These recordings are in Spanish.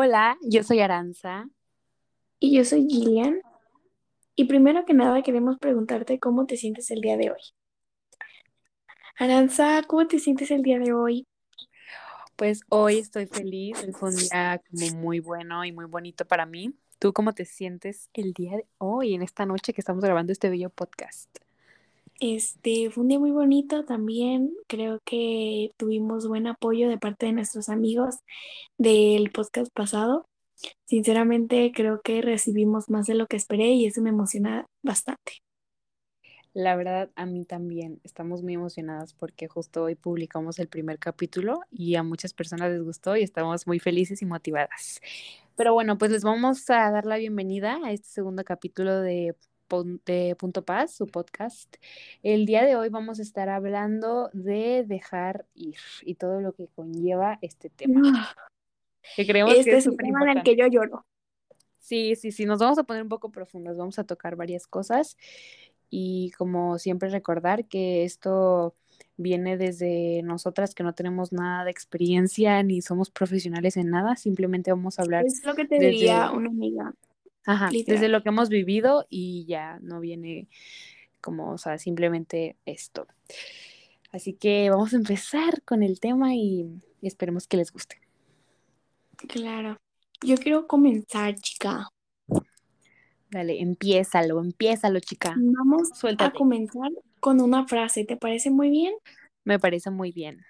Hola, yo soy Aranza. Y yo soy Gillian. Y primero que nada queremos preguntarte cómo te sientes el día de hoy. Aranza, ¿cómo te sientes el día de hoy? Pues hoy estoy feliz, fue un día como muy bueno y muy bonito para mí. ¿Tú cómo te sientes el día de hoy, en esta noche que estamos grabando este bello podcast? Este fue un día muy bonito también. Creo que tuvimos buen apoyo de parte de nuestros amigos del podcast pasado. Sinceramente, creo que recibimos más de lo que esperé y eso me emociona bastante. La verdad, a mí también. Estamos muy emocionadas porque justo hoy publicamos el primer capítulo y a muchas personas les gustó y estamos muy felices y motivadas. Pero bueno, pues les vamos a dar la bienvenida a este segundo capítulo de de Punto Paz, su podcast. El día de hoy vamos a estar hablando de dejar ir y todo lo que conlleva este tema. Ah. Que creemos este que es, es un tema en el que yo lloro. Sí, sí, sí, nos vamos a poner un poco profundos, vamos a tocar varias cosas y como siempre recordar que esto viene desde nosotras que no tenemos nada de experiencia ni somos profesionales en nada, simplemente vamos a hablar. Es lo que te diría una amiga. Ajá, desde lo que hemos vivido y ya no viene como, o sea, simplemente esto. Así que vamos a empezar con el tema y, esperemos que les guste. Claro. Yo quiero comenzar, chica. Dale, empiézalo, empiézalo, chica. Vamos a comenzar con una frase. ¿Te parece muy bien? Me parece muy bien.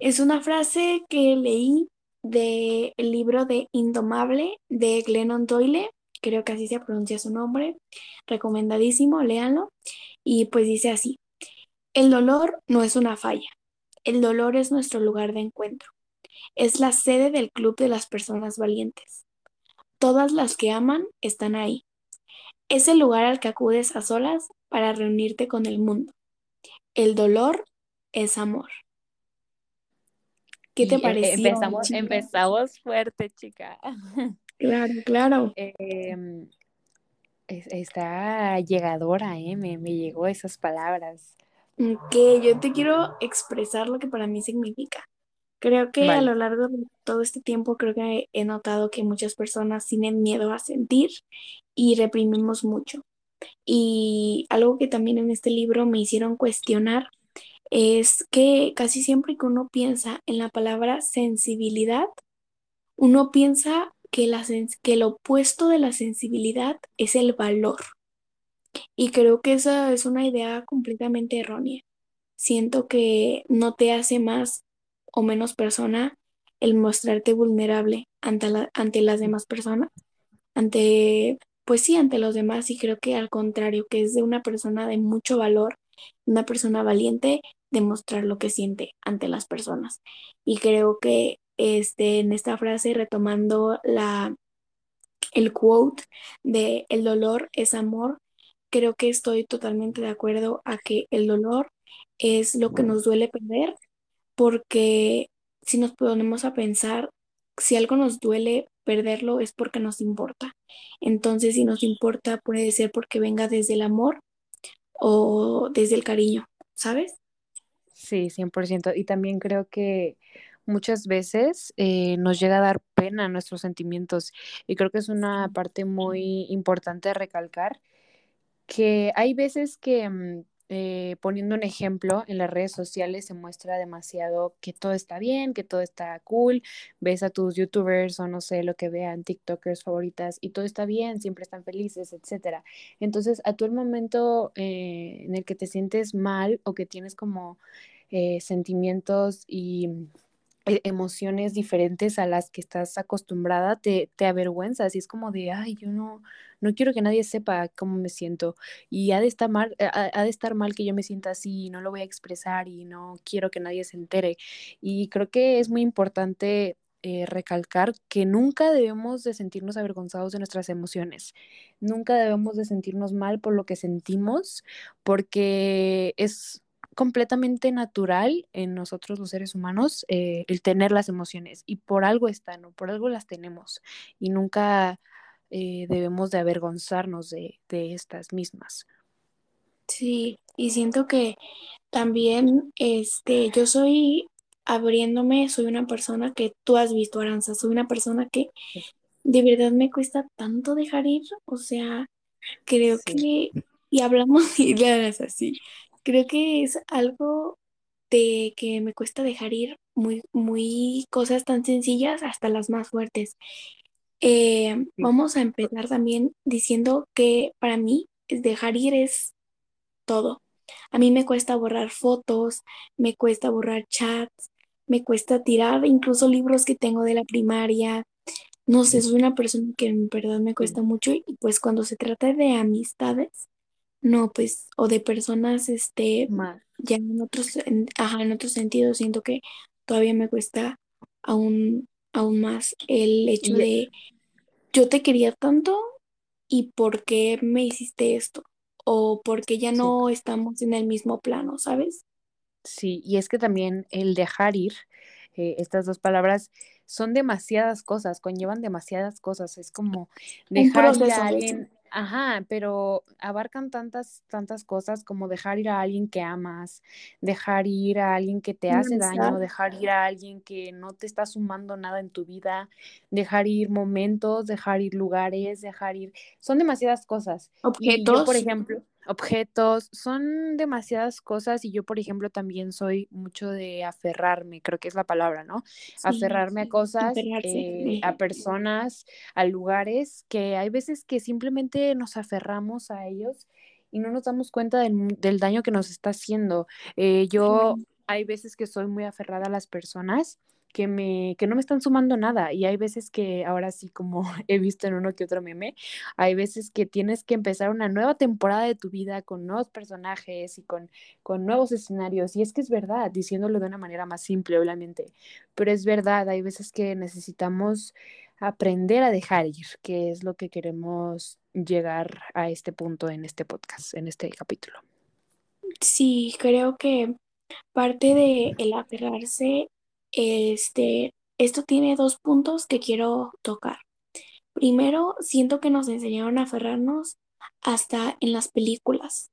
Es una frase que leí del libro de Indomable de Glennon Doyle creo que así se pronuncia su nombre, recomendadísimo, léanlo, y pues dice así, el dolor no es una falla, el dolor es nuestro lugar de encuentro, es la sede del club de las personas valientes. Todas las que aman están ahí. Es el lugar al que acudes a solas para reunirte con el mundo. El dolor es amor. ¿Qué te e, pareció? Empezamos, empezamos fuerte, chica. Claro, claro. Em, está llegadora, ¿eh? Me, llegó esas palabras. Que yo te quiero expresar lo que para mí significa. Creo que a lo largo de todo este tiempo creo que he notado que muchas personas tienen miedo a sentir y reprimimos mucho. Y algo que también en este libro me hicieron cuestionar es que casi siempre que uno piensa en la palabra sensibilidad, uno piensa que, la que el opuesto de la sensibilidad es el valor. Y creo que esa es una idea completamente errónea. Siento que no te hace más o menos persona el mostrarte vulnerable ante, ante las demás personas, ante, pues sí, ante los demás. Y creo que al contrario, que es de una persona de mucho valor, una persona valiente, demostrar lo que siente ante las personas. Y creo que este, en esta frase retomando la, el quote de el dolor es amor, creo que estoy totalmente de acuerdo a que el dolor es lo que nos duele perder, porque si nos ponemos a pensar, si algo nos duele perderlo es porque nos importa. Entonces, si nos importa, puede ser porque venga desde el amor o desde el cariño, ¿sabes? Sí, 100%. Y también creo que muchas veces eh, nos llega a dar pena nuestros sentimientos y creo que es una parte muy importante de recalcar que hay veces que mm, eh, poniendo un ejemplo en las redes sociales se muestra demasiado que todo está bien, que todo está cool, ves a tus youtubers o no sé lo que vean, tiktokers favoritas y todo está bien, siempre están felices, etcétera. Entonces, a tu el momento eh, en el que te sientes mal o que tienes como sentimientos y e, emociones diferentes a las que estás acostumbrada, te, te avergüenzas y es como de, ay, yo no, no quiero que nadie sepa cómo me siento y ha de, estar mal, ha, de estar mal que yo me sienta así y no lo voy a expresar y no quiero que nadie se entere. Y creo que es muy importante eh, recalcar que nunca debemos de sentirnos avergonzados de nuestras emociones, nunca debemos de sentirnos mal por lo que sentimos, porque es completamente natural en nosotros los seres humanos eh, el tener las emociones y por algo están, ¿no? por algo las tenemos y nunca eh, debemos de avergonzarnos de, de estas mismas. Sí, y siento que también este, yo soy abriéndome, soy una persona que tú has visto, Aranza, soy una persona que de verdad me cuesta tanto dejar ir, o sea, creo que, y hablamos y es así, creo que es algo de que me cuesta dejar ir muy, muy cosas tan sencillas hasta las más fuertes. Eh, vamos a empezar también diciendo que para mí dejar ir es todo. A mí me cuesta borrar fotos, me cuesta borrar chats, me cuesta tirar incluso libros que tengo de la primaria. No sé, soy una persona que en verdad me cuesta mucho y pues cuando se trata de amistades, no, pues, o de personas, este, ya en otros, en, ajá, en otros sentidos, siento que todavía me cuesta aún, aún más el hecho de yo te quería tanto y por qué me hiciste esto o porque ya no estamos en el mismo plano, ¿sabes? Sí, y es que también el dejar ir, eh, estas dos palabras son demasiadas cosas, conllevan demasiadas cosas, es como dejar ir a alguien, Ajá, pero abarcan tantas, tantas cosas como dejar ir a alguien que amas, dejar ir a alguien que te hace daño, dejar ir a alguien que no te está sumando nada en tu vida, dejar ir momentos, dejar ir lugares, dejar ir, son demasiadas cosas. Objetos. por ejemplo, objetos, son demasiadas cosas y yo, por ejemplo, también soy mucho de aferrarme, creo que es la palabra, ¿no? aferrarme a cosas, eh, a personas, a lugares que hay veces que simplemente nos aferramos a ellos y no nos damos cuenta del, daño que nos está haciendo. Eh, yo hay veces que soy muy aferrada a las personas que, me, que no me están sumando nada. Y hay veces que, ahora sí, como he visto en uno que otro meme, hay veces que tienes que empezar una nueva temporada de tu vida con nuevos personajes y con, con nuevos escenarios. Y es que es verdad, diciéndolo de una manera más simple, obviamente, pero es verdad, hay veces que necesitamos aprender a dejar ir, que es lo que queremos llegar a este punto en este podcast, en este capítulo. Sí, creo que parte de el aferrarse este, esto tiene dos puntos que quiero tocar. Primero, siento que nos enseñaron a aferrarnos hasta en las películas,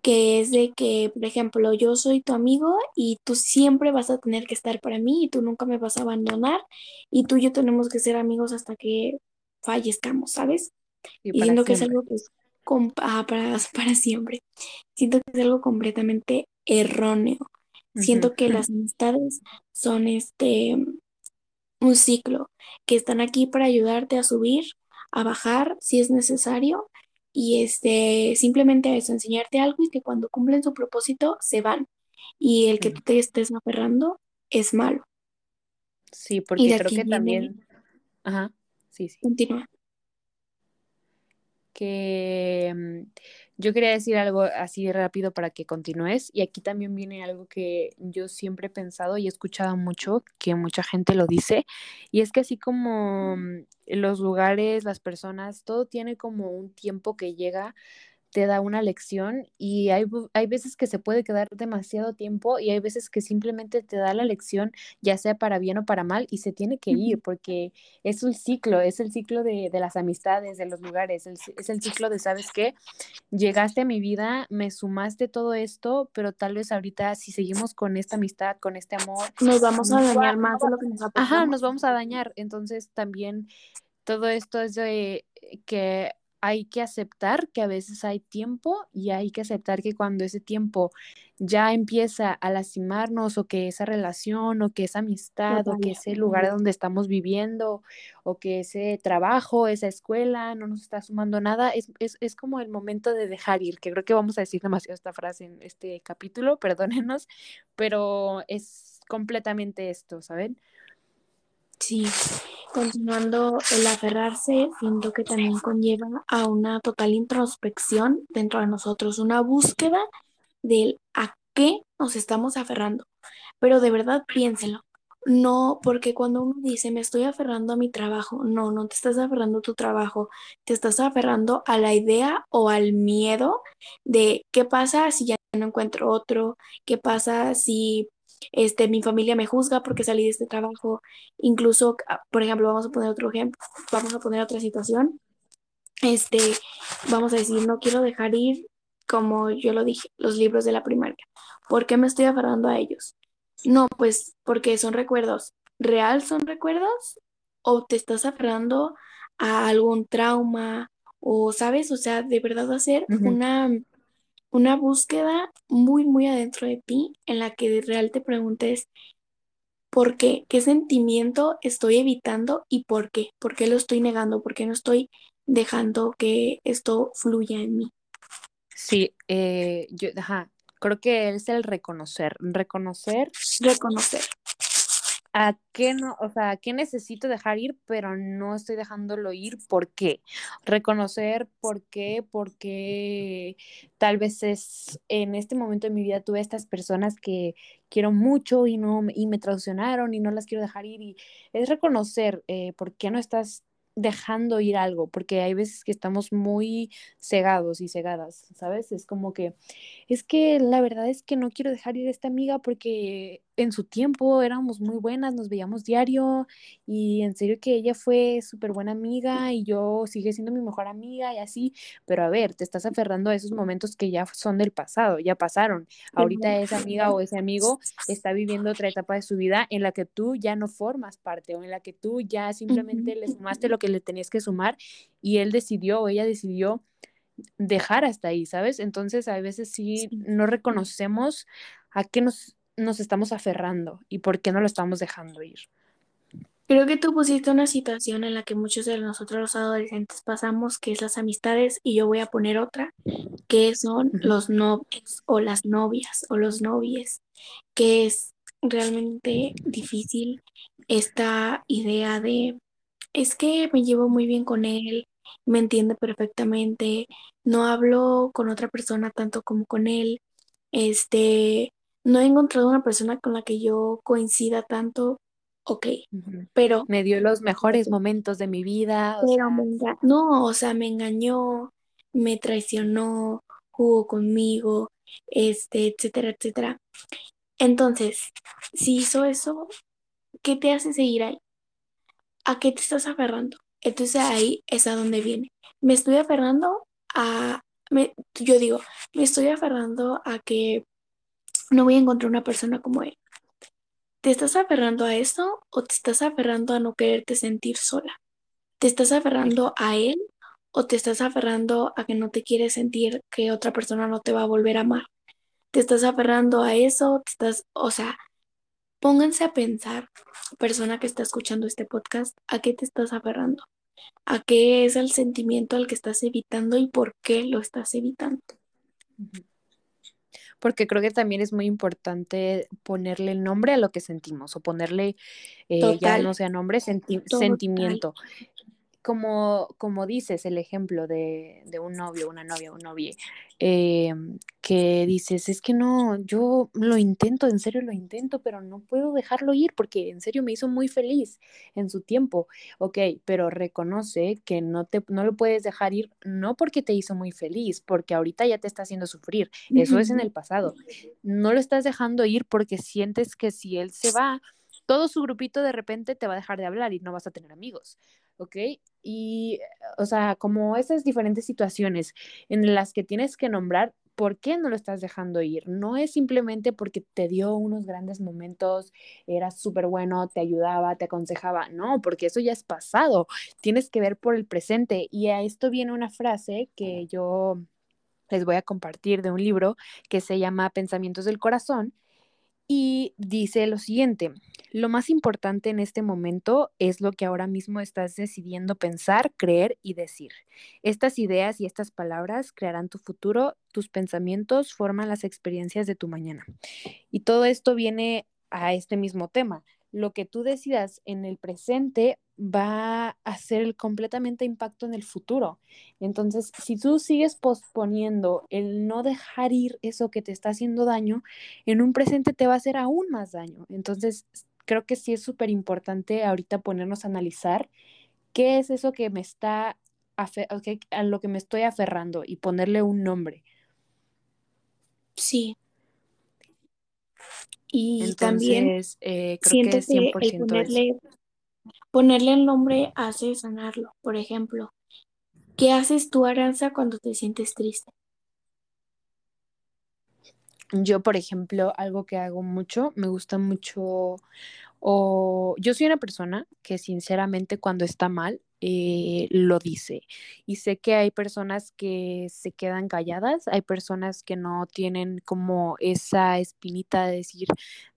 que es de que, por ejemplo, yo soy tu amigo y tú siempre vas a tener que estar para mí y tú nunca me vas a abandonar y tú y yo tenemos que ser amigos hasta que fallezcamos, ¿sabes? Y, siento que es algo pues, ah, para, para siempre. Siento que es algo completamente erróneo. Siento que las amistades son este un ciclo, que están aquí para ayudarte a subir, a bajar si es necesario y este simplemente a eso, enseñarte algo y que cuando cumplen su propósito se van. Y el que tú te estés aferrando es malo. Sí, porque creo que también. Ajá, sí, sí. Continúa. Que mm, yo quería decir algo así rápido para que continúes y aquí también viene algo que yo siempre he pensado y he escuchado mucho, que mucha gente lo dice, y es que así como mm, los lugares, las personas, todo tiene como un tiempo que llega te da una lección y hay, hay veces que se puede quedar demasiado tiempo y hay veces que simplemente te da la lección, ya sea para bien o para mal, y se tiene que ir porque es un ciclo, es el ciclo de, las amistades, de los lugares, es el ciclo de, ¿sabes qué? Llegaste a mi vida, me sumaste todo esto, pero tal vez ahorita si seguimos con esta amistad, con este amor, nos vamos a dañar más de lo que nos Ajá, nos vamos a dañar. Entonces también todo esto es de que hay que aceptar que a veces hay tiempo y hay que aceptar que cuando ese tiempo ya empieza a lastimarnos o que esa relación o que esa amistad o que ese lugar donde estamos viviendo o que ese trabajo, esa escuela no nos está sumando nada, es, es, es como el momento de dejar ir, que creo que vamos a decir demasiado esta frase en este capítulo, perdónenos, pero es completamente esto, ¿saben? Sí, continuando el aferrarse, siento que también conlleva a una total introspección dentro de nosotros, una búsqueda del a qué nos estamos aferrando. Pero de verdad piénselo. no, porque cuando uno dice me estoy aferrando a mi trabajo, no, no te estás aferrando a tu trabajo, te estás aferrando a la idea o al miedo de qué pasa si ya no encuentro otro, qué pasa si este, mi familia me juzga porque salí de este trabajo, incluso, ah, por ejemplo, vamos a poner otro ejemplo, vamos a poner otra situación, este, vamos a decir, no quiero dejar ir, como yo lo dije, los libros de la primaria, ¿por qué me estoy aferrando a ellos? No, pues porque son recuerdos. ¿Real son recuerdos? ¿O te estás aferrando a algún trauma? ¿O sabes? O sea, de verdad hacer una, una búsqueda muy, muy adentro de ti en la que de real te preguntes por qué, qué sentimiento estoy evitando y por qué, por qué lo estoy negando, por qué no estoy dejando que esto fluya en mí. Sí, eh, yo, ajá, creo que es el reconocer, reconocer. Reconocer. ¿A qué no, o sea, a qué necesito dejar ir, pero no estoy dejándolo ir? ¿Por qué? Reconocer por qué, porque tal vez es en este momento de mi vida tuve estas personas que quiero mucho y no y me traicionaron y no las quiero dejar ir y es reconocer eh, por qué no estás dejando ir algo, porque hay veces que estamos muy cegados y cegadas, ¿sabes? Es como que, es que la verdad es que no quiero dejar ir a esta amiga porque en su tiempo éramos muy buenas, nos veíamos diario y en serio que ella fue súper buena amiga y yo sigue siendo mi mejor amiga y así, pero a ver, te estás aferrando a esos momentos que ya son del pasado, ya pasaron. Ahorita esa amiga o ese amigo está viviendo otra etapa de su vida en la que tú ya no formas parte o en la que tú ya simplemente le sumaste lo que le tenías que sumar y él decidió o ella decidió dejar hasta ahí, ¿sabes? Entonces a veces sí no reconocemos a qué nos nos estamos aferrando y por qué no lo estamos dejando ir. Creo que tú pusiste una situación en la que muchos de nosotros los adolescentes pasamos, que es las amistades, y yo voy a poner otra, que son los novios o las novias o los novies, que es realmente difícil esta idea de, es que me llevo muy bien con él, me entiende perfectamente, no hablo con otra persona tanto como con él, este, no he encontrado una persona con la que yo coincida tanto, ok, pero... Me dio los mejores momentos de mi vida. pero no, o sea, me engañó, me traicionó, jugó conmigo, este, etcétera, etcétera. Entonces, si hizo eso, ¿qué te hace seguir ahí? ¿A qué te estás aferrando? Entonces ahí es a donde viene. Me estoy aferrando a, me, yo digo, me estoy aferrando a que no voy a encontrar una persona como él. ¿Te estás aferrando a eso o te estás aferrando a no quererte sentir sola? ¿Te estás aferrando a él o te estás aferrando a que no te quieres sentir que otra persona no te va a volver a amar? ¿Te estás aferrando a eso? ¿Te estás, o sea, pónganse a pensar, persona que está escuchando este podcast, ¿a qué te estás aferrando? ¿A qué es el sentimiento al que estás evitando y por qué lo estás evitando? Porque creo que también es muy importante ponerle el nombre a lo que sentimos o ponerle, eh, ya no sea nombre, sentimiento como, como dices, el ejemplo de, de un novio, una novia, un novio, eh, que dices, es que no, yo lo intento, en serio lo intento, pero no puedo dejarlo ir porque en serio me hizo muy feliz en su tiempo. Ok, pero reconoce que no, te, no lo puedes dejar ir, no porque te hizo muy feliz, porque ahorita ya te está haciendo sufrir. Eso es en el pasado. No lo estás dejando ir porque sientes que si él se va, todo su grupito de repente te va a dejar de hablar y no vas a tener amigos. ¿Ok? Y, o sea, como esas diferentes situaciones en las que tienes que nombrar por qué no lo estás dejando ir. No es simplemente porque te dio unos grandes momentos, era súper bueno, te ayudaba, te aconsejaba. No, porque eso ya es pasado. Tienes que ver por el presente. Y a esto viene una frase que yo les voy a compartir de un libro que se llama Pensamientos del Corazón y dice lo siguiente, lo más importante en este momento es lo que ahora mismo estás decidiendo pensar, creer y decir. Estas ideas y estas palabras crearán tu futuro, tus pensamientos forman las experiencias de tu mañana. Y todo esto viene a este mismo tema. Lo que tú decidas en el presente va a hacer completamente impacto en el futuro. Entonces, si tú sigues posponiendo el no dejar ir eso que te está haciendo daño, en un presente te va a hacer aún más daño. Entonces, creo que sí es súper importante ahorita ponernos a analizar qué es eso que me está, a lo que me estoy aferrando y ponerle un nombre. Sí. Y también eh, creo que, es 100% ponerle, ponerle el nombre hace sanarlo. Por ejemplo, ¿qué haces tú, Aranza, cuando te sientes triste? Yo, por ejemplo, algo que hago mucho, me gusta mucho, o yo soy una persona que sinceramente cuando está mal, eh, lo dice. Y sé que hay personas que se quedan calladas, hay personas que no tienen como esa espinita de decir,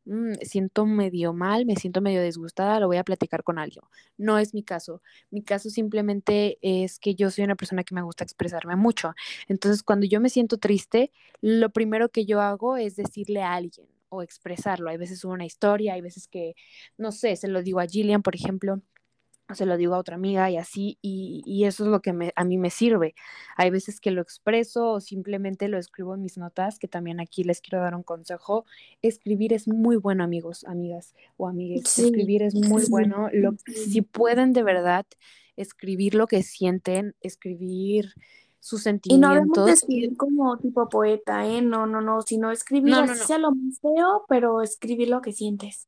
mm, siento medio mal, me siento medio disgustada, lo voy a platicar con alguien. No es mi caso. Mi caso simplemente es que yo soy una persona que me gusta expresarme mucho. Entonces, cuando yo me siento triste, lo primero que yo hago es decirle a alguien o expresarlo. Hay veces una historia, hay veces que, no sé, se lo digo a Gillian, por ejemplo se lo digo a otra amiga y así, y, eso es lo que me, a mí me sirve. Hay veces que lo expreso o simplemente lo escribo en mis notas, que también aquí les quiero dar un consejo. Escribir es muy bueno, amigos, amigas o amigues. Escribir es muy bueno. Lo, si pueden de verdad escribir lo que sienten, escribir sus sentimientos. Y no debemos escribir como tipo poeta, ¿eh? No, no, no, sino escribir no, así sea lo más feo, pero escribir lo que sientes.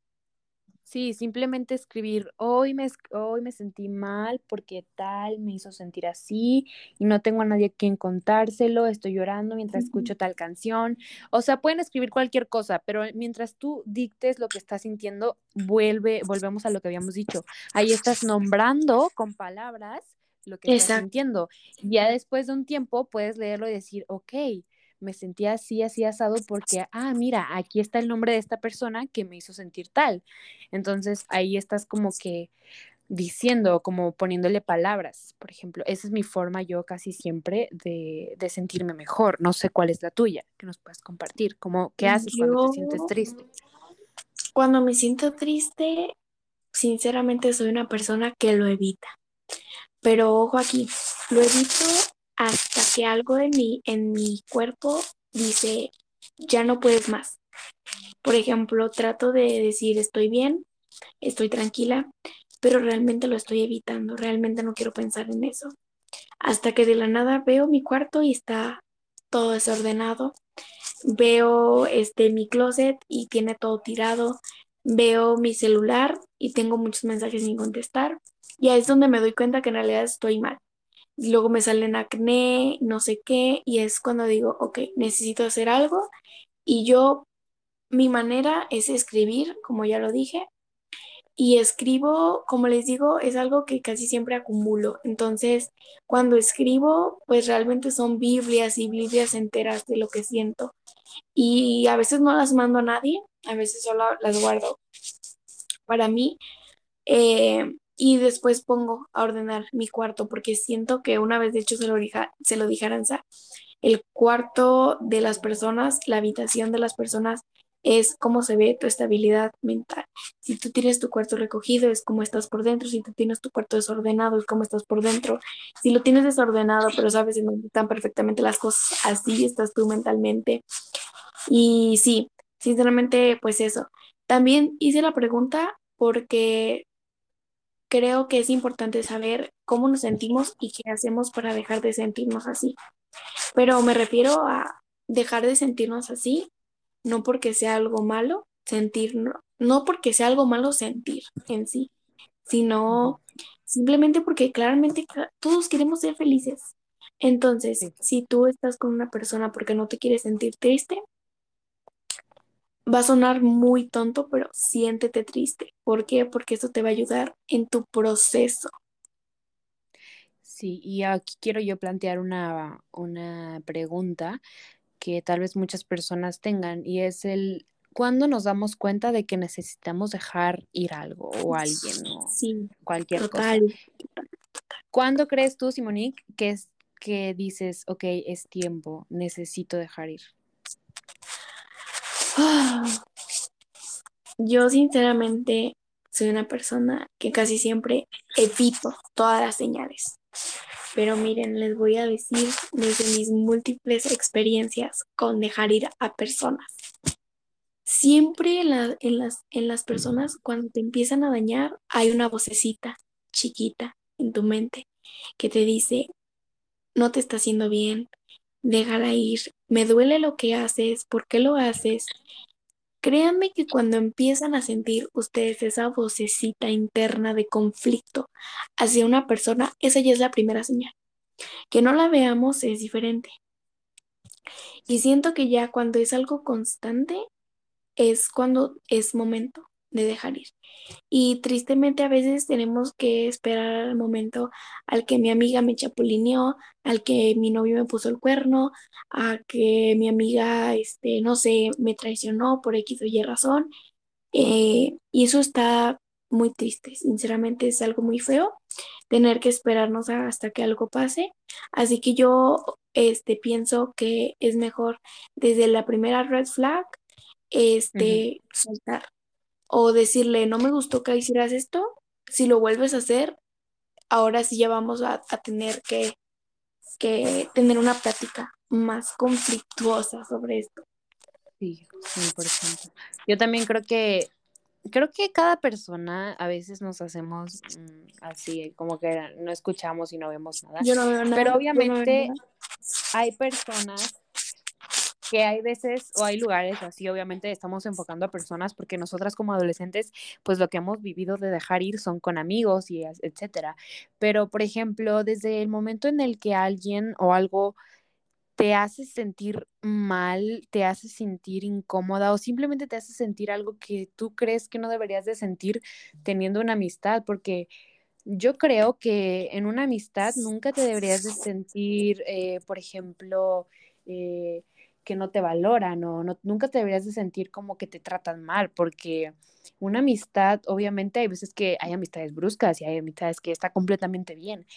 Sí, simplemente escribir, hoy me, hoy me sentí mal porque tal me hizo sentir así y no tengo a nadie a quien contárselo, estoy llorando mientras escucho tal canción. O sea, pueden escribir cualquier cosa, pero mientras tú dictes lo que estás sintiendo, vuelve, volvemos a lo que habíamos dicho. Ahí estás nombrando con palabras lo que estás sintiendo. Ya después de un tiempo puedes leerlo y decir, ok, me sentía así, así asado porque, ah, mira, aquí está el nombre de esta persona que me hizo sentir tal. Entonces ahí estás como que diciendo, como poniéndole palabras, por ejemplo. Esa es mi forma yo casi siempre de, de sentirme mejor. No sé cuál es la tuya, que nos puedes compartir. ¿Cómo, ¿Qué haces cuando te sientes triste? Cuando me siento triste, sinceramente soy una persona que lo evita. Pero ojo aquí, lo evito hasta que algo de mí, en mi cuerpo, dice, ya no puedes más. Por ejemplo, trato de decir, estoy bien, estoy tranquila, pero realmente lo estoy evitando, realmente no quiero pensar en eso. Hasta que de la nada veo mi cuarto y está todo desordenado. Veo este mi closet y tiene todo tirado. Veo mi celular y tengo muchos mensajes sin contestar. Y ahí es donde me doy cuenta que en realidad estoy mal luego me salen acné, no sé qué, y es cuando digo, ok, necesito hacer algo. Y yo, mi manera es escribir, como ya lo dije, y escribo, como les digo, es algo que casi siempre acumulo. Entonces, cuando escribo, pues realmente son Biblias y Biblias enteras de lo que siento. Y a veces no las mando a nadie, a veces solo las guardo para mí. Eh, y después pongo a ordenar mi cuarto porque siento que una vez de hecho se lo, se lo dije a el cuarto de las personas, la habitación de las personas es cómo se ve tu estabilidad mental. Si tú tienes tu cuarto recogido es cómo estás por dentro, si tú tienes tu cuarto desordenado es cómo estás por dentro. Si lo tienes desordenado pero sabes en dónde están perfectamente las cosas, así estás tú mentalmente. Y sí, sinceramente pues eso. También hice la pregunta porque creo que es importante saber cómo nos sentimos y qué hacemos para dejar de sentirnos así. Pero me refiero a dejar de sentirnos así, no porque sea algo malo sentir, no, porque sea algo malo sentir en sí, sino simplemente porque claramente todos queremos ser felices. Entonces, si tú estás con una persona porque no te quieres sentir triste, Va a sonar muy tonto, pero siéntete triste. ¿Por qué? Porque eso te va a ayudar en tu proceso. Sí, y aquí quiero yo plantear una, una pregunta que tal vez muchas personas tengan y es el ¿cuándo nos damos cuenta de que necesitamos dejar ir algo o alguien o cualquier cosa? ¿Cuándo crees tú, Simonique, que es que dices, ok, es tiempo, necesito dejar ir? Yo sinceramente soy una persona que casi siempre evito todas las señales. Pero miren, les voy a decir desde mis múltiples experiencias con dejar ir a personas. siempre en, las, en las personas cuando te empiezan a dañar hay una vocecita chiquita en tu mente que te dice, no te está haciendo bien, déjala ir, me duele lo que haces, ¿por qué lo haces? Créanme que cuando empiezan a sentir ustedes esa vocecita interna de conflicto hacia una persona, esa ya es la primera señal. Que no la veamos es diferente. Y siento que ya cuando es algo constante, es cuando es momento de dejar ir. Y tristemente a veces tenemos que esperar al momento al que mi amiga me chapulineó, al que mi novio me puso el cuerno, a que mi amiga, este, no sé, me traicionó por X o Y razón. Eh, y eso está muy triste, sinceramente es algo muy feo tener que esperarnos hasta que algo pase. Así que yo este, pienso que es mejor desde la primera red flag este, soltar o decirle, no me gustó que hicieras esto, si lo vuelves a hacer, ahora sí ya vamos a, tener que, que tener una plática más conflictuosa sobre esto. Sí, 100%. Yo también creo que creo que cada persona a veces nos hacemos mm, así, como que no escuchamos y no vemos nada. Yo no veo nada. Pero obviamente hay personas que hay veces o hay lugares así, obviamente estamos enfocando a personas porque nosotras como adolescentes, pues lo que hemos vivido de dejar ir son con amigos y etcétera. Pero, por ejemplo, desde el momento en el que alguien o algo te hace sentir mal, te hace sentir incómoda o simplemente te hace sentir algo que tú crees que no deberías de sentir teniendo una amistad, porque yo creo que en una amistad nunca te deberías de sentir, eh, por ejemplo, eh, que no te valoran o no, nunca te deberías de sentir como que te tratan mal, porque una amistad, obviamente hay veces que hay amistades bruscas y hay amistades que está completamente bien,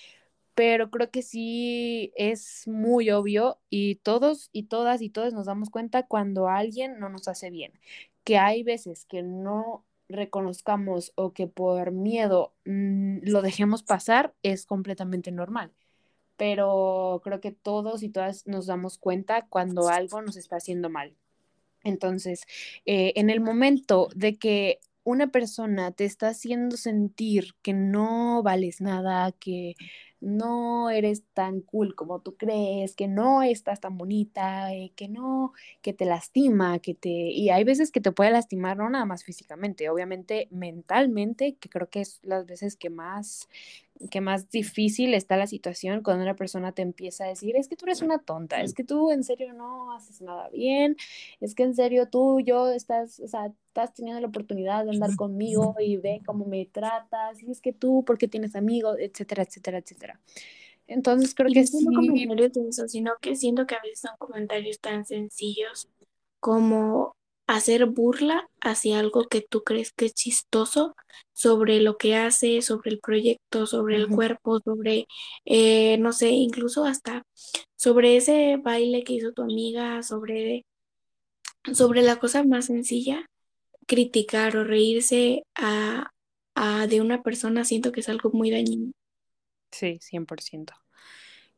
pero creo que sí es muy obvio y todos y todas y todos nos damos cuenta cuando alguien no nos hace bien, que hay veces que no reconozcamos o que por miedo mm, lo dejemos pasar es completamente normal pero creo que todos y todas nos damos cuenta cuando algo nos está haciendo mal. Entonces, eh, en el momento de que una persona te está haciendo sentir que no vales nada, que no eres tan cool como tú crees, que no estás tan bonita, eh, que no, que te lastima, que te... Y hay veces que te puede lastimar, no nada más físicamente, obviamente mentalmente, que creo que es las veces que más que más difícil está la situación cuando una persona te empieza a decir, es que tú eres una tonta, es que tú en serio no haces nada bien, es que en serio tú, yo estás, o sea, estás teniendo la oportunidad de andar conmigo y ve cómo me tratas, y es que tú, porque tienes amigos, etcétera, etcétera, etcétera. Entonces creo que sí. No comentarios de eso, sino que siento que a veces son comentarios tan sencillos como hacer burla hacia algo que tú crees que es chistoso sobre lo que hace, sobre el proyecto, sobre el cuerpo, sobre, eh, no sé, incluso hasta sobre ese baile que hizo tu amiga, sobre, sobre la cosa más sencilla, criticar o reírse a, a de una persona, siento que es algo muy dañino. Sí, 100%.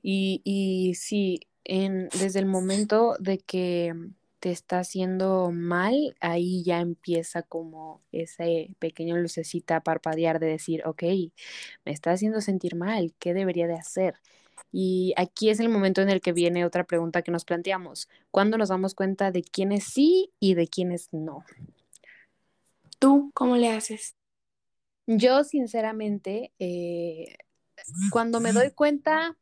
Y, y sí, en, desde el momento de que te está haciendo mal, ahí ya empieza como ese pequeño lucecita a parpadear de decir, ok, me está haciendo sentir mal, ¿qué debería de hacer? Y aquí es el momento en el que viene otra pregunta que nos planteamos. ¿Cuándo nos damos cuenta de quiénes sí y de quiénes no? ¿Tú cómo le haces? Yo, sinceramente, eh, cuando me doy cuenta,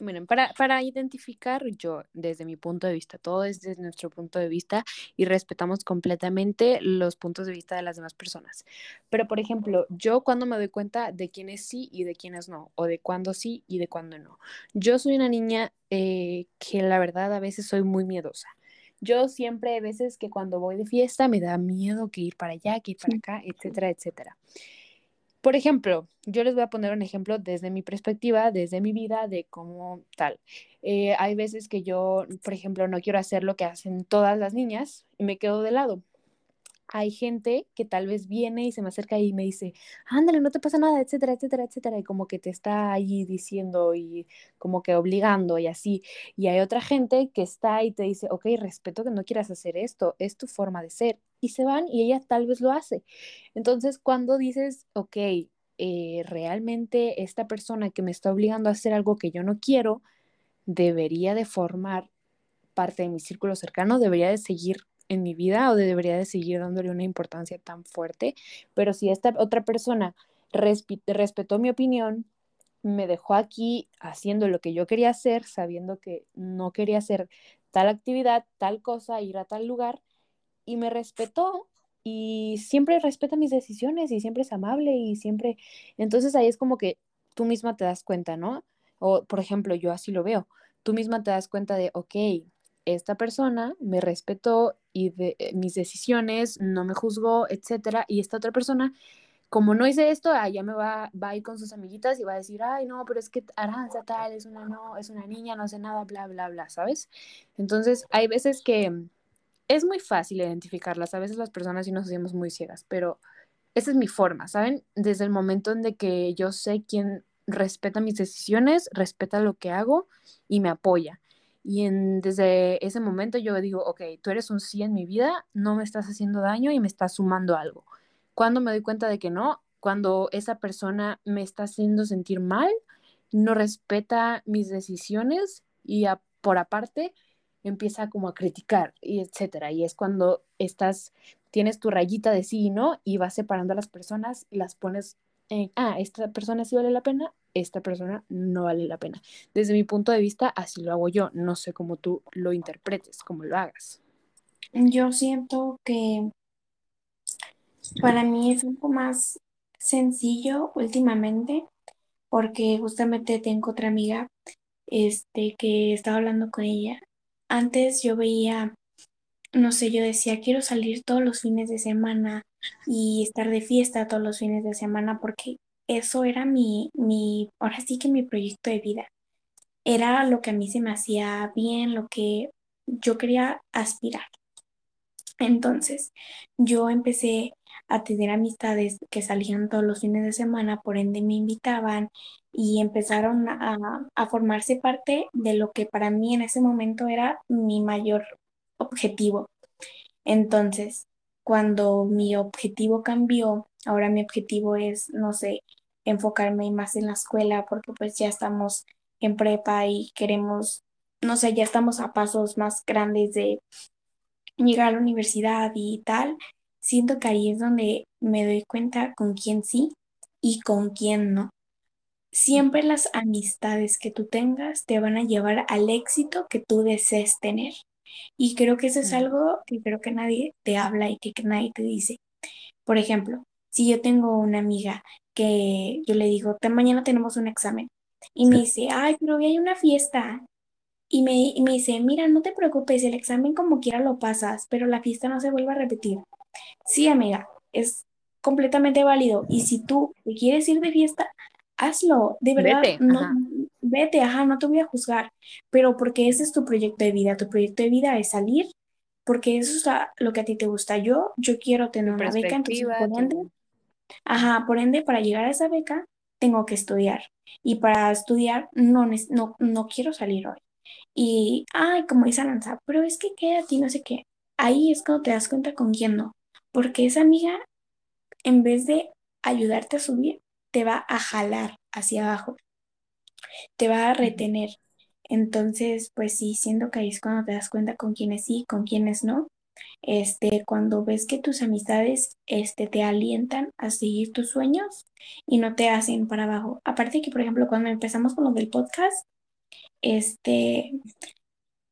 Miren, para, para identificar yo, desde mi punto de vista, todo es desde nuestro punto de vista y respetamos completamente los puntos de vista de las demás personas. Pero, por ejemplo, yo cuando me doy cuenta de quiénes sí y de quiénes no, o de cuándo sí y de cuándo no. Yo soy una niña eh, que la verdad a veces soy muy miedosa. Yo siempre hay veces que cuando voy de fiesta me da miedo que ir para allá, que ir para acá, etcétera, etcétera. Por ejemplo, yo les voy a poner un ejemplo desde mi perspectiva, desde mi vida, de cómo tal. Eh, hay veces que yo, por ejemplo, no quiero hacer lo que hacen todas las niñas y me quedo de lado. Hay gente que tal vez viene y se me acerca y me dice, ándale, no te pasa nada, etcétera, etcétera, etcétera, y como que te está ahí diciendo y como que obligando y así. Y hay otra gente que está y te dice, ok, respeto que no quieras hacer esto, es tu forma de ser. Y se van y ella tal vez lo hace. Entonces, cuando dices, ok, eh, realmente esta persona que me está obligando a hacer algo que yo no quiero, debería de formar parte de mi círculo cercano, debería de seguir en mi vida o debería de seguir dándole una importancia tan fuerte. Pero si esta otra persona respetó mi opinión, me dejó aquí haciendo lo que yo quería hacer, sabiendo que no quería hacer tal actividad, tal cosa, ir a tal lugar, y me respetó y siempre respeta mis decisiones y siempre es amable y siempre, entonces ahí es como que tú misma te das cuenta, ¿no? O por ejemplo, yo así lo veo, tú misma te das cuenta de, ok, esta persona me respetó y de eh, mis decisiones, no me juzgó, etcétera, y esta otra persona, como no hice esto, ah, ya me va, va a ir con sus amiguitas y va a decir, ay, no, pero es que Aranza tal, es una, no, es una niña, no hace nada, bla, bla, bla, ¿sabes? Entonces, hay veces que es muy fácil identificarlas, a veces las personas sí nos hacemos muy ciegas, pero esa es mi forma, ¿saben? Desde el momento en que yo sé quién respeta mis decisiones, respeta lo que hago y me apoya. Y en, desde ese momento yo digo, ok, tú eres un sí en mi vida, no me estás haciendo daño y me estás sumando algo. Cuando me doy cuenta de que no, cuando esa persona me está haciendo sentir mal, no respeta mis decisiones y por aparte empieza como a criticar y etcétera. Y es cuando estás, tienes tu rayita de sí y no y vas separando a las personas, las pones ah, esta persona sí vale la pena, esta persona no vale la pena. Desde mi punto de vista, así lo hago yo. No sé cómo tú lo interpretes, cómo lo hagas. Yo siento que para mí es un poco más sencillo últimamente, porque justamente tengo otra amiga este, que estaba hablando con ella. Antes yo veía, no sé, yo decía, quiero salir todos los fines de semana y estar de fiesta todos los fines de semana porque eso era mi, mi, ahora sí que mi proyecto de vida. Era lo que a mí se me hacía bien, lo que yo quería aspirar. Entonces, yo empecé a tener amistades que salían todos los fines de semana, por ende me invitaban y empezaron a, a formarse parte de lo que para mí en ese momento era mi mayor objetivo. Entonces, cuando mi objetivo cambió, ahora mi objetivo es, no sé, enfocarme más en la escuela porque pues ya estamos en prepa y queremos, no sé, ya estamos a pasos más grandes de llegar a la universidad y tal, siento que ahí es donde me doy cuenta con quién sí y con quién no. Siempre las amistades que tú tengas te van a llevar al éxito que tú desees tener. Y creo que eso es algo que creo que nadie te habla y que nadie te dice. Por ejemplo, si yo tengo una amiga que yo le digo, mañana tenemos un examen. Y me dice, ay, pero hoy hay una fiesta. Y me, me dice, mira, no te preocupes, el examen como quiera lo pasas, pero la fiesta no se vuelve a repetir. Sí, amiga, es completamente válido. Y si tú quieres ir de fiesta, hazlo, de verdad. Vete, no. Vete, ajá, no te voy a juzgar. Pero porque ese es tu proyecto de vida. Tu proyecto de vida es salir, porque eso es lo que a ti te gusta. Yo, yo quiero tener una beca, entonces Ajá, por ende, para llegar a esa beca, tengo que estudiar. Y para estudiar, no, no, no quiero salir hoy. Y, ay, como dice Alanza, pero es que quédate y no sé qué. Ahí es cuando te das cuenta con quién no. Porque esa amiga, en vez de ayudarte a subir, te va a jalar hacia abajo. Te va a retener. Entonces, pues sí, siendo que ahí es cuando te das cuenta con quiénes sí, con quiénes no este, cuando ves que tus amistades este, te alientan a seguir tus sueños y no te hacen para abajo. Aparte que, por ejemplo, cuando empezamos con lo del podcast, este,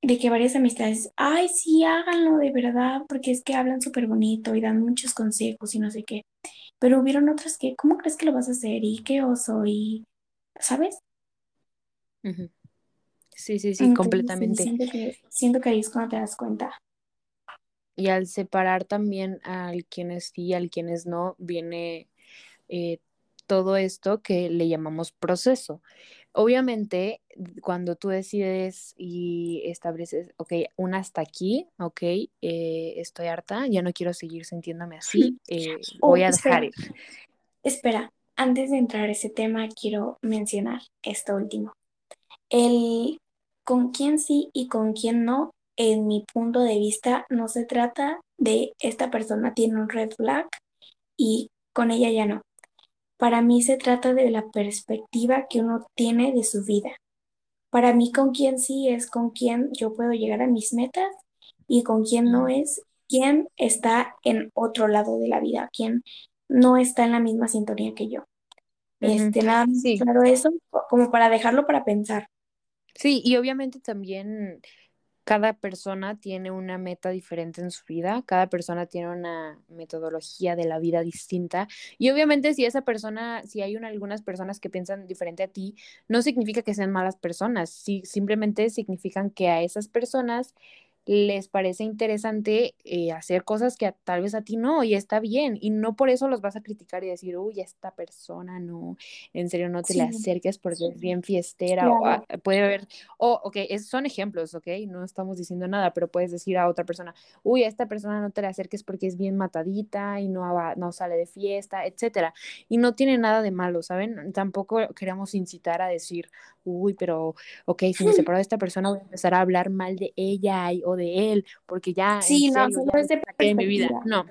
de que varias amistades, ay, sí, háganlo de verdad, porque es que hablan súper bonito y dan muchos consejos y no sé qué. Pero hubieron otras que, ¿cómo crees que lo vas a hacer? ¿Y qué oso? ¿Y sabes? Sí, sí, sí, completamente. siento, que, siento que ahí es cuando te das cuenta. Y al separar también al quienes sí, al quienes no, viene eh, todo esto que le llamamos proceso. Obviamente, cuando tú decides y estableces, ok, una hasta aquí, ok, eh, estoy harta, ya no quiero seguir sintiéndome así, eh, Oh, voy a espera. dejar ir. Espera, antes de entrar a ese tema, quiero mencionar esto último. El con quién sí y con quién no, en mi punto de vista, no se trata de esta persona tiene un red flag y con ella ya no. Para mí se trata de la perspectiva que uno tiene de su vida. Para mí con quién sí es con quién yo puedo llegar a mis metas y con quién no es quién está en otro lado de la vida, quién no está en la misma sintonía que yo. Este, nada Sí. claro eso, como para dejarlo para pensar. Sí, y obviamente también cada persona tiene una meta diferente en su vida, cada persona tiene una metodología de la vida distinta. Y obviamente si esa persona, si hay una, algunas personas que piensan diferente a ti, no significa que sean malas personas, sí, simplemente significan que a esas personas les parece interesante eh, hacer cosas que a, tal vez a ti no, y está bien, y no por eso los vas a criticar y decir, uy, esta persona no, en serio no te Sí. le acerques porque es bien fiestera, o ah, puede haber, o, ok, es, son ejemplos, ok, no estamos diciendo nada, pero puedes decir a otra persona, uy, a esta persona no te le acerques porque es bien matadita y no, va, no sale de fiesta, etcétera, y no tiene nada de malo, ¿saben? Tampoco queremos incitar a decir, uy, pero, ok, si me separo de esta persona voy a empezar a hablar mal de ella y, o de él, porque ya, Sí, no, serio, ya es de mi vida. No.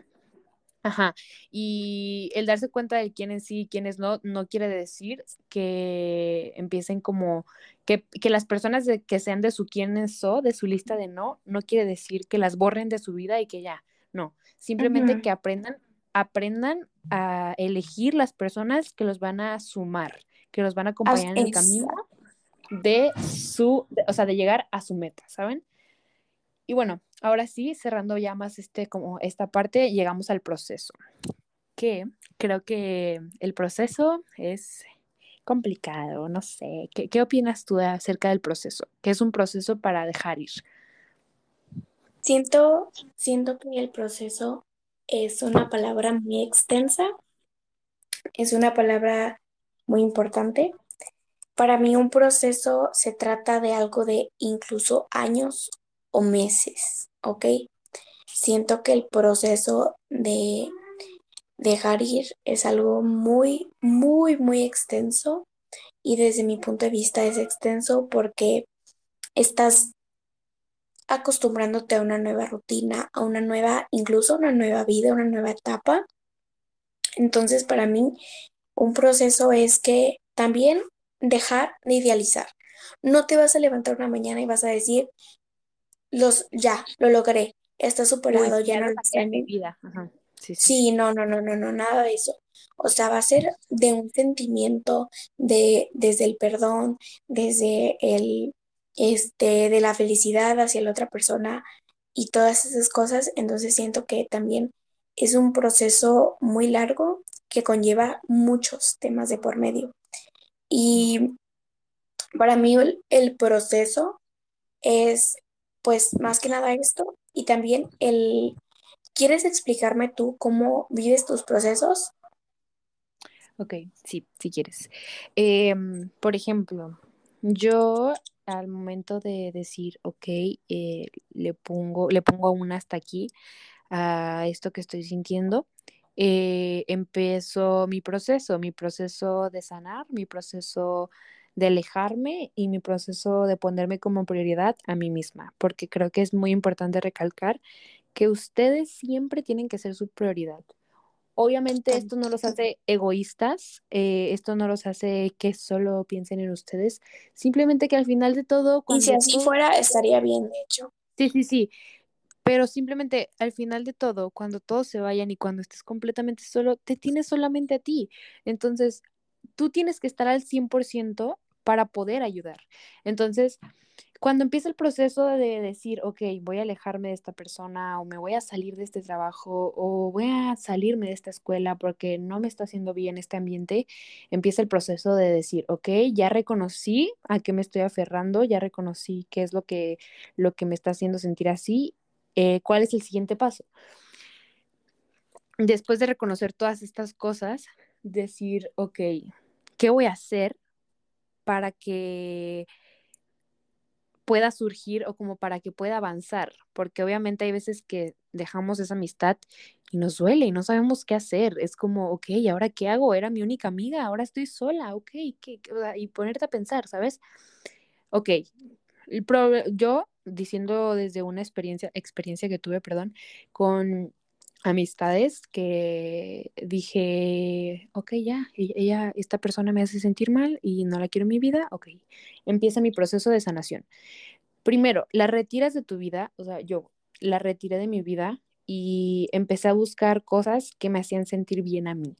Ajá. Y el darse cuenta de quiénes sí y quiénes no, no quiere decir que empiecen como, que, que las personas de, que sean de su quiénes son, de su lista de no, no quiere decir que las borren de su vida y que ya, no. Simplemente que aprendan, aprendan a elegir las personas que los van a sumar, que los van a acompañar en el camino de su, de, o sea, de llegar a su meta, ¿saben? Y bueno, ahora sí, cerrando ya más este, como esta parte, llegamos al proceso. Que creo que el proceso es complicado, no sé. ¿Qué, qué opinas tú acerca del proceso? ¿Qué es un proceso para dejar ir? Siento, siento que el proceso es una palabra muy extensa, es una palabra muy importante. Para mí un proceso se trata de algo de incluso años o meses, ¿ok? Siento que el proceso de dejar ir es algo muy, muy, muy extenso y desde mi punto de vista es extenso porque estás acostumbrándote a una nueva rutina, a una nueva, incluso una nueva vida, una nueva etapa. Entonces, para mí, un proceso es que también dejar de idealizar. No te vas a levantar una mañana y vas a decir, los, ya, lo logré, está superado, Uy, ya, no lo de mi vida. Ajá. Sí, sí. Sí, no, no, no, no, no, nada de eso. O sea, va a ser de un sentimiento de, desde el perdón, desde el, este, de la felicidad hacia la otra persona y todas esas cosas. Entonces siento que también es un proceso muy largo que conlleva muchos temas de por medio. Y para mí el, el proceso es, pues, más que nada esto y también el ¿Quieres explicarme tú cómo vives tus procesos? Ok, sí, si quieres. Eh, por ejemplo, yo al momento de decir, ok, eh, le pongo, le pongo un hasta aquí a esto que estoy sintiendo, eh, mi proceso, mi proceso de sanar, mi proceso de alejarme y mi proceso de ponerme como prioridad a mí misma, porque creo que es muy importante recalcar que ustedes siempre tienen que ser su prioridad. Obviamente esto no los hace egoístas, eh, esto no los hace que solo piensen en ustedes, simplemente que al final de todo, cuando... Y si así fuera, estaría bien, de hecho. Sí, sí, sí, pero simplemente al final de todo, cuando todos se vayan y cuando estés completamente solo, te tienes solamente a ti. Entonces, tú tienes que estar al 100% para poder ayudar. Entonces, cuando empieza el proceso de decir, ok, voy a alejarme de esta persona o me voy a salir de este trabajo o voy a salirme de esta escuela porque no me está haciendo bien este ambiente, empieza el proceso de decir, ok, ya reconocí a qué me estoy aferrando, ya reconocí qué es lo que, lo que me está haciendo sentir así, eh, cuál es el siguiente paso. Después de reconocer todas estas cosas, decir, ok, ¿qué voy a hacer para que pueda surgir o como para que pueda avanzar, porque obviamente hay veces que dejamos esa amistad y nos duele y no sabemos qué hacer. Es como, ok, ¿ahora qué hago? Era mi única amiga, ahora estoy sola, ok, ¿qué? y ponerte a pensar, ¿sabes? Ok, yo diciendo desde una experiencia, experiencia que tuve, perdón, con amistades que dije, ok, ya, e-, ella, esta persona me hace sentir mal y no la quiero en mi vida, ok, empieza mi proceso de sanación. Primero, la retiras de tu vida, o sea, yo la retiré de mi vida y empecé a buscar cosas que me hacían sentir bien a mí.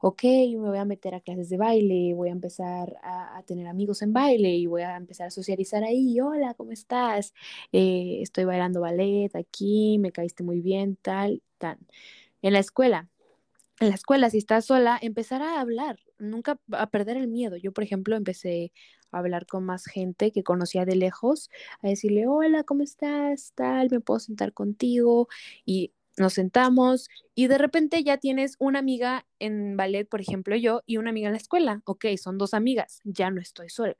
Ok, me voy a meter a clases de baile, voy a empezar a, tener amigos en baile y voy a empezar a socializar ahí. Hola, ¿cómo estás? Eh, estoy bailando ballet aquí, me caíste muy bien, tal, tal. En la escuela, en la escuela, si estás sola, empezar a hablar, nunca a perder el miedo. Yo, por ejemplo, empecé a hablar con más gente que conocía de lejos, a decirle, hola, ¿cómo estás? Tal, me puedo sentar contigo. Y nos sentamos y de repente ya tienes una amiga en ballet, por ejemplo, yo, y una amiga en la escuela. Ok, son dos amigas, ya no estoy sola.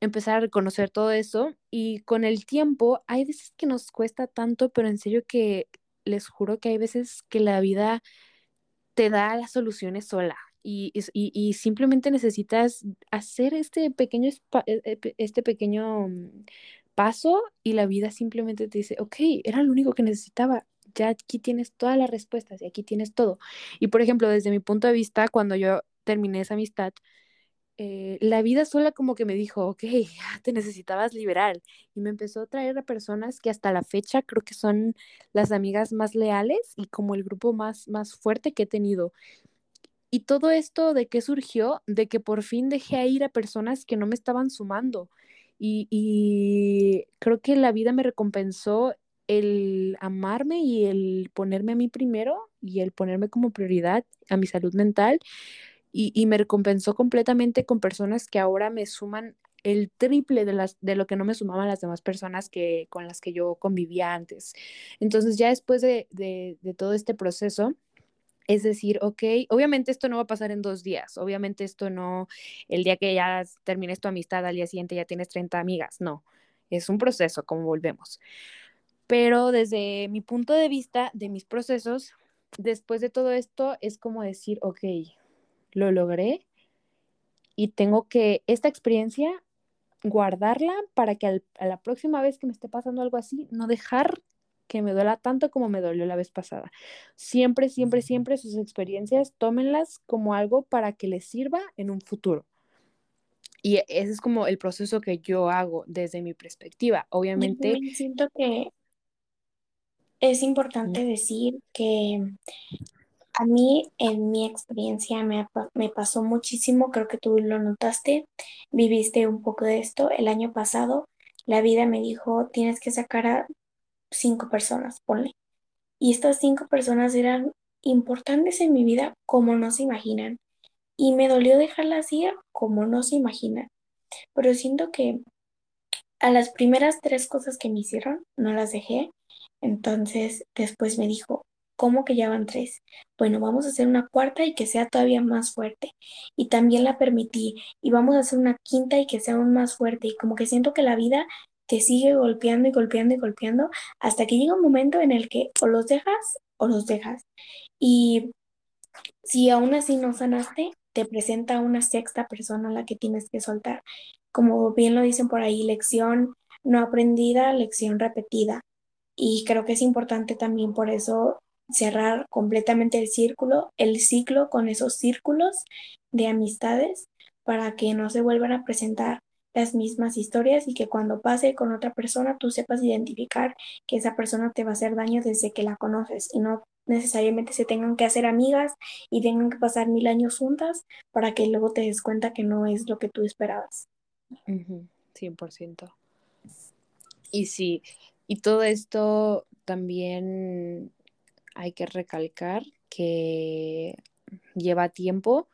Empezar a reconocer todo eso y con el tiempo hay veces que nos cuesta tanto, pero en serio que les juro que hay veces que la vida te da las soluciones sola y, y, simplemente necesitas hacer este pequeño, e, e, este pequeño mm, paso y la vida simplemente te dice, ok, era lo único que necesitaba, ya aquí tienes todas las respuestas y aquí tienes todo. Y por ejemplo, desde mi punto de vista, cuando yo terminé esa amistad, eh, la vida sola como que me dijo, ok, te necesitabas liberar. Y me empezó a traer a personas que hasta la fecha creo que son las amigas más leales y como el grupo más, más fuerte que he tenido. Y todo esto de qué surgió, de que por fin dejé ir a personas que no me estaban sumando. Y, y creo que la vida me recompensó el amarme y el ponerme a mí primero y el ponerme como prioridad a mi salud mental y, me recompensó completamente con personas que ahora me suman el triple de, las, de lo que no me sumaban las demás personas que, con las que yo convivía antes. Entonces ya después de, de, de todo este proceso, es decir, ok, obviamente esto no va a pasar en dos días, obviamente esto no, el día que ya termines tu amistad, al día siguiente ya tienes 30 amigas, no, es un proceso, como volvemos. Pero desde mi punto de vista, de mis procesos, después de todo esto, es como decir, ok, lo logré y tengo que esta experiencia guardarla para que a la próxima vez que me esté pasando algo así, no dejar que me duela tanto como me dolió la vez pasada. Siempre, siempre, siempre sus experiencias, tómenlas como algo para que les sirva en un futuro. Y ese es como el proceso que yo hago desde mi perspectiva. Obviamente. siento que es importante decir que a mí, en mi experiencia, me, me, pasó muchísimo, creo que tú lo notaste, viviste un poco de esto. El año pasado, la vida me dijo, tienes que sacar a cinco personas, ponle. Y estas cinco personas eran importantes en mi vida como no se imaginan. Y me dolió dejarlas ir como no se imaginan. Pero siento que a las primeras tres cosas que me hicieron, no las dejé. Entonces después me dijo, ¿cómo que ya van tres? Bueno, vamos a hacer una cuarta y que sea todavía más fuerte. Y también la permití. Y vamos a hacer una quinta y que sea aún más fuerte. Y como que siento que la vida te sigue golpeando y golpeando y golpeando hasta que llega un momento en el que o los dejas o los dejas. Y si aún así no sanaste, te presenta una sexta persona a la que tienes que soltar. Como bien lo dicen por ahí, lección no aprendida, lección repetida. Y creo que es importante también por eso cerrar completamente el círculo, el ciclo con esos círculos de amistades para que no se vuelvan a presentar las mismas historias y que cuando pase con otra persona tú sepas identificar que esa persona te va a hacer daño desde que la conoces y no necesariamente se tengan que hacer amigas y tengan que pasar mil años juntas para que luego te des cuenta que no es lo que tú esperabas. 100%. Y sí, y todo esto también hay que recalcar que lleva tiempo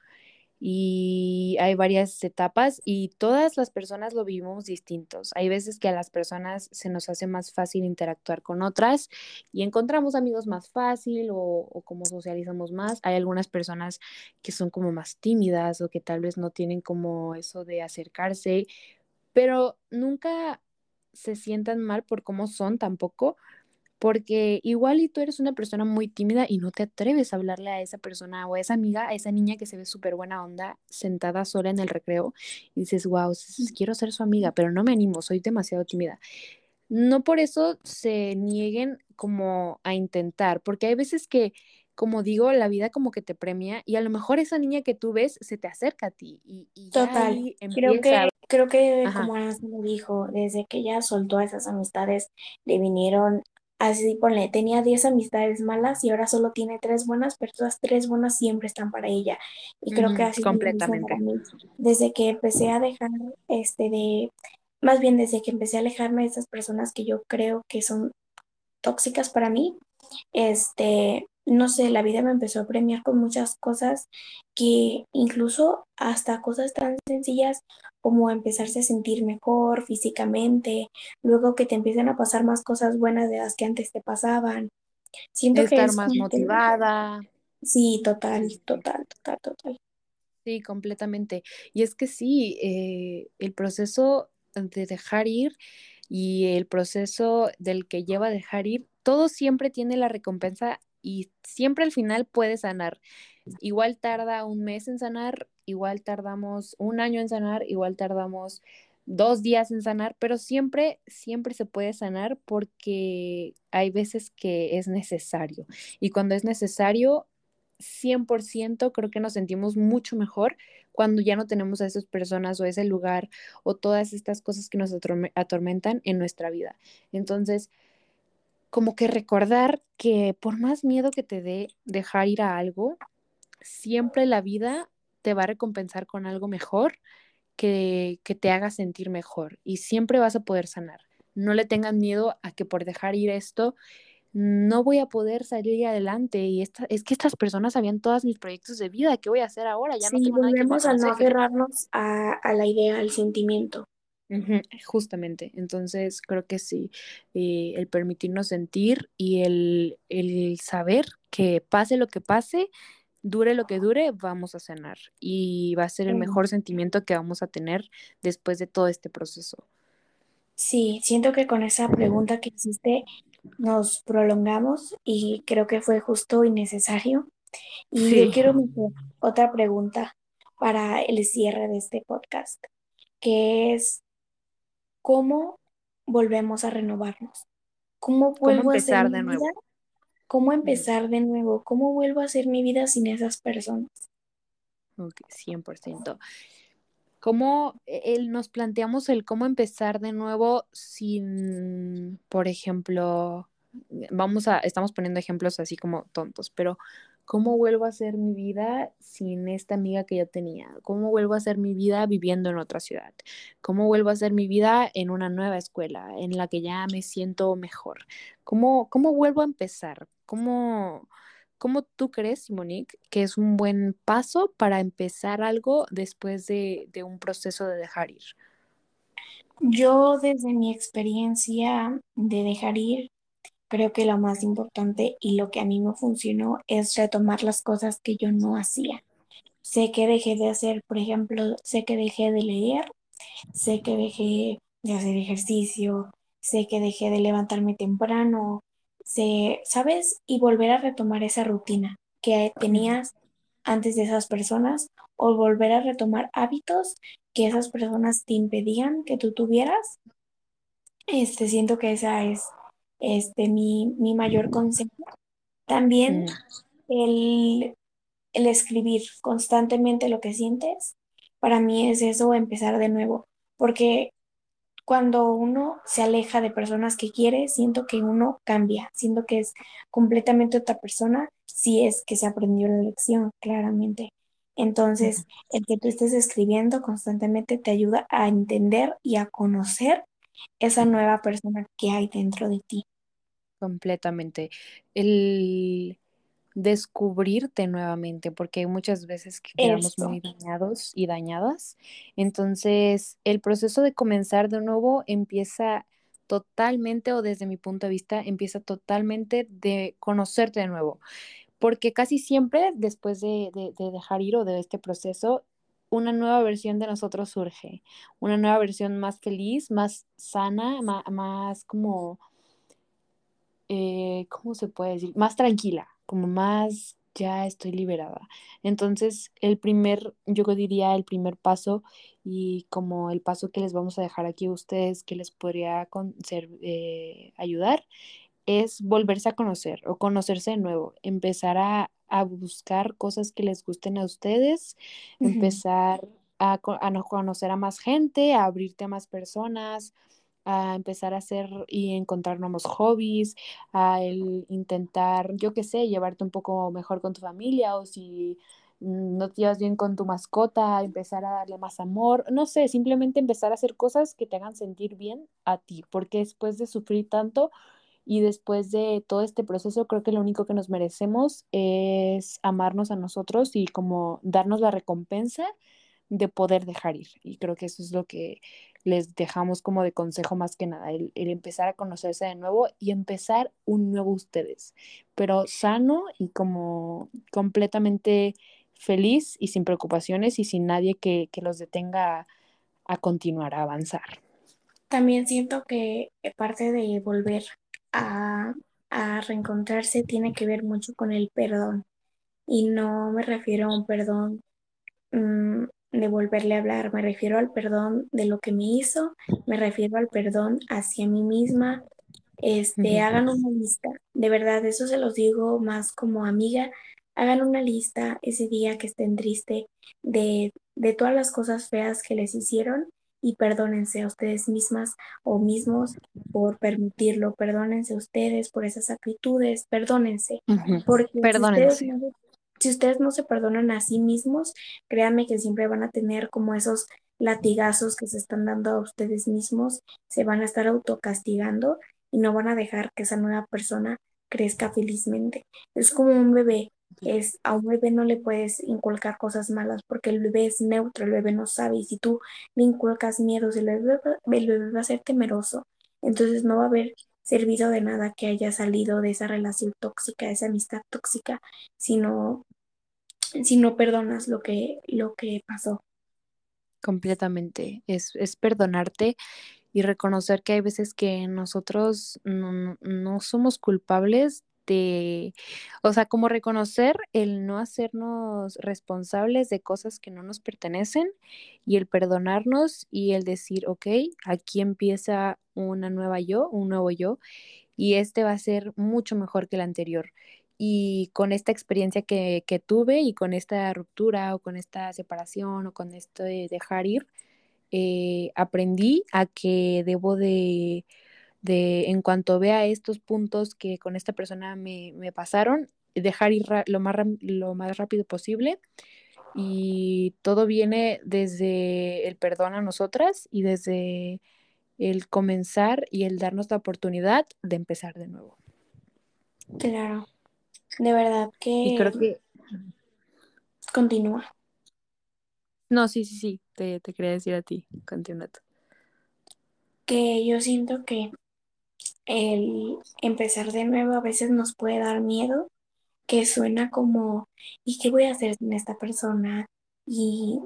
y hay varias etapas y todas las personas lo vivimos distintos. Hay veces que a las personas se nos hace más fácil interactuar con otras y encontramos amigos más fácil o, o como socializamos más. Hay algunas personas que son como más tímidas o que tal vez no tienen como eso de acercarse, pero nunca se sientan mal por cómo son tampoco, porque igual y tú eres una persona muy tímida y no te atreves a hablarle a esa persona o a esa amiga, a esa niña que se ve súper buena onda sentada sola en el recreo y dices, wow, quiero ser su amiga, pero no me animo, soy demasiado tímida. No por eso se nieguen como a intentar, porque hay veces que, como digo, la vida como que te premia y a lo mejor esa niña que tú ves se te acerca a ti y, y Total, creo que, creo que como Ana me dijo, desde que ella soltó esas amistades, le vinieron Así ponle, tenía 10 amistades malas y ahora solo tiene tres buenas, pero todas tres buenas siempre están para ella. Y creo que así completamente. Para mí. Desde que empecé a dejar este de, más bien desde que empecé a alejarme de esas personas que yo creo que son tóxicas para mí, este, no sé, la vida me empezó a premiar con muchas cosas que incluso hasta cosas tan sencillas como empezarse a sentir mejor físicamente, luego que te empiezan a pasar más cosas buenas de las que antes te pasaban. Siento que estar más motivada. Sí, total, total, total, total. Sí, completamente. Y es que sí, eh, el proceso de dejar ir y el proceso del que lleva a dejar ir, todo siempre tiene la recompensa y siempre al final puede sanar. Igual tarda un mes en sanar, igual tardamos un año en sanar, igual tardamos dos días en sanar, pero siempre, siempre se puede sanar porque hay veces que es necesario. Y cuando es necesario, 100% creo que nos sentimos mucho mejor cuando ya no tenemos a esas personas o ese lugar o todas estas cosas que nos atormentan en nuestra vida. Entonces, como que recordar que por más miedo que te dé dejar ir a algo, siempre la vida te va a recompensar con algo mejor que, que te haga sentir mejor y siempre vas a poder sanar. No le tengan miedo a que por dejar ir esto no voy a poder salir adelante y esta, es que estas personas sabían todos mis proyectos de vida, ¿qué voy a hacer ahora? Ya no tengo nada que a no aferrarnos a, a, la idea, al sentimiento. Justamente, entonces creo que sí, eh, el permitirnos sentir y el, el saber que pase lo que pase, dure lo que dure, vamos a cenar y va a ser el mejor sentimiento que vamos a tener después de todo este proceso. Sí, siento que con esa pregunta que hiciste nos prolongamos y creo que fue justo y necesario. Y yo quiero otra pregunta para el cierre de este podcast, que es ¿cómo volvemos a renovarnos? ¿Cómo vuelvo a empezar de nuevo? ¿Cómo empezar de nuevo? ¿Cómo vuelvo a hacer mi vida sin esas personas? Ok, 100%. ¿Cómo e, nos planteamos el cómo empezar de nuevo sin, por ejemplo, vamos a, estamos poniendo ejemplos así como tontos, pero ¿cómo vuelvo a hacer mi vida sin esta amiga que yo tenía? ¿Cómo vuelvo a hacer mi vida viviendo en otra ciudad? ¿Cómo vuelvo a hacer mi vida en una nueva escuela en la que ya me siento mejor? ¿Cómo, cómo vuelvo a empezar? ¿Cómo, ¿Cómo tú crees, Monique, que es un buen paso para empezar algo después de, un proceso de dejar ir? Yo desde mi experiencia de dejar ir, creo que lo más importante y lo que a mí me funcionó es retomar las cosas que yo no hacía. Sé que dejé de hacer, por ejemplo, sé que dejé de leer, sé que dejé de hacer ejercicio, sé que dejé de levantarme temprano, se, ¿sabes? Y volver a retomar esa rutina que tenías antes de esas personas o volver a retomar hábitos que esas personas te impedían que tú tuvieras. Este, siento que esa es este, mi, mi mayor consejo. También el, el escribir constantemente lo que sientes, para mí es eso, empezar de nuevo, porque cuando uno se aleja de personas que quiere, siento que uno cambia, siento que es completamente otra persona si es que se aprendió la lección, claramente. Entonces, el que tú estés escribiendo constantemente te ayuda a entender y a conocer esa nueva persona que hay dentro de ti. Completamente. El, descubrirte nuevamente, porque hay muchas veces que quedamos muy dañados y dañadas. Entonces, el proceso de comenzar de nuevo empieza totalmente, o desde mi punto de vista, empieza totalmente de conocerte de nuevo, porque casi siempre después de, dejar ir o de este proceso, una nueva versión de nosotros surge, una nueva versión más feliz, más sana, más, como, eh, ¿cómo se puede decir? Más tranquila, como más ya estoy liberada. Entonces, el primer, yo diría el primer paso y como el paso que les vamos a dejar aquí a ustedes que les podría ser, eh, ayudar es volverse a conocer o conocerse de nuevo, empezar a, buscar cosas que les gusten a ustedes, empezar a, a conocer a más gente, a abrirte a más personas, a empezar a hacer y encontrar nuevos hobbies, a el intentar, yo qué sé, llevarte un poco mejor con tu familia o si no te llevas bien con tu mascota, empezar a darle más amor, no sé, simplemente empezar a hacer cosas que te hagan sentir bien a ti, porque después de sufrir tanto y después de todo este proceso, creo que lo único que nos merecemos es amarnos a nosotros y como darnos la recompensa de poder dejar ir. Y creo que eso es lo que les dejamos como de consejo más que nada, el, empezar a conocerse de nuevo y empezar un nuevo ustedes, pero sano y como completamente feliz y sin preocupaciones y sin nadie que, los detenga a, continuar, a avanzar. También siento que parte de volver a, a reencontrarse tiene que ver mucho con el perdón. Y no me refiero a un perdón mm, de volverle a hablar, me refiero al perdón de lo que me hizo, me refiero al perdón hacia mí misma. Este, hagan una lista, de verdad, eso se los digo más como amiga, hagan una lista ese día que estén triste de, de todas las cosas feas que les hicieron y perdónense a ustedes mismas o mismos por permitirlo, perdónense a ustedes por esas actitudes, perdónense, porque perdónense si ustedes no se perdonan a sí mismos, créanme que siempre van a tener como esos latigazos que se están dando a ustedes mismos, se van a estar autocastigando y no van a dejar que esa nueva persona crezca felizmente. Es como un bebé, es a un bebé no le puedes inculcar cosas malas porque el bebé es neutro, el bebé no sabe y si tú le inculcas miedos, el bebé, el bebé va a ser temeroso, entonces no va a haber servido de nada que haya salido de esa relación tóxica, esa amistad tóxica, sino si no perdonas lo que, lo que pasó. Completamente. Es, es perdonarte y reconocer que hay veces que nosotros no, no, somos culpables de, o sea, como reconocer el no hacernos responsables de cosas que no nos pertenecen y el perdonarnos y el decir, ok, aquí empieza una nueva yo, un nuevo yo, y este va a ser mucho mejor que el anterior y con esta experiencia que, tuve y con esta ruptura o con esta separación o con esto de dejar ir, eh, aprendí a que debo de, en cuanto vea estos puntos que con esta persona me, pasaron, dejar ir lo más, lo más rápido posible. Y todo viene desde el perdón a nosotras y desde el comenzar y el darnos la oportunidad de empezar de nuevo. Claro. De verdad que... Y creo que... Continúa. No, sí, sí, sí, te, te quería decir a ti, continúa Que yo siento que el empezar de nuevo a veces nos puede dar miedo, que suena como, ¿y qué voy a hacer con esta persona? Y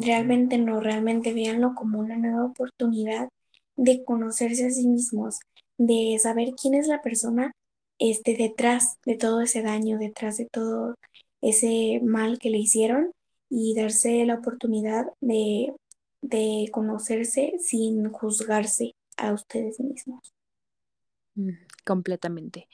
realmente no, realmente véanlo como una nueva oportunidad de conocerse a sí mismos, de saber quién es la persona este, detrás de todo ese daño, detrás de todo ese mal que le hicieron y darse la oportunidad de, de conocerse sin juzgarse a ustedes mismos. Mm, completamente.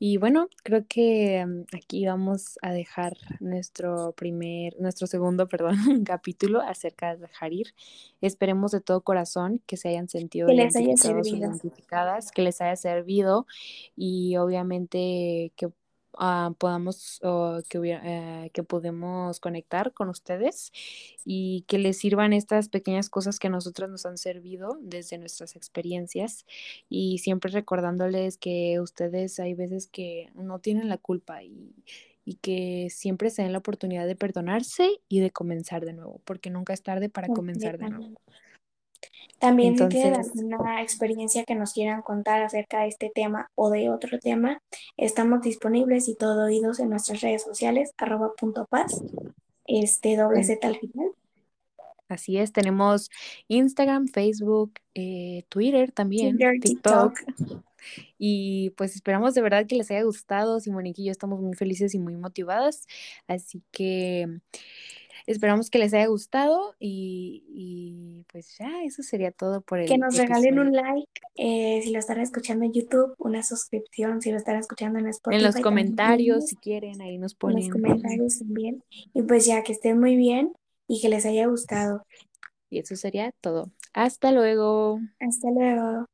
Y bueno, creo que mm, aquí vamos a dejar nuestro primer, nuestro segundo, perdón, capítulo acerca de dejar ir. Esperemos de todo corazón que se hayan sentido que les haya servido. identificadas, que les haya servido y obviamente que Ah, podamos que, eh, que podemos conectar con ustedes y que les sirvan estas pequeñas cosas que a nosotros nos han servido desde nuestras experiencias y siempre recordándoles que ustedes hay veces que no tienen la culpa y, y que siempre se den la oportunidad de perdonarse y de comenzar de nuevo, porque nunca es tarde para comenzar de nuevo. También si tienen alguna experiencia que nos quieran contar acerca de este tema o de otro tema, estamos disponibles y todo oídos en nuestras redes sociales, arroba punto paz, este doble Z al final. Así es, tenemos Instagram, Facebook, eh, Twitter también, TikTok. Y pues esperamos de verdad que les haya gustado. Simonique y yo estamos muy felices y muy motivadas. Así que Esperamos que les haya gustado y, pues ya, eso sería todo por el Que nos regalen un like eh, si lo están escuchando en YouTube, una suscripción si lo están escuchando en Spotify. En los comentarios, si quieren, ahí nos ponen. En los comentarios también. Y pues ya, que estén muy bien y que les haya gustado. Y eso sería todo. Hasta luego. Hasta luego.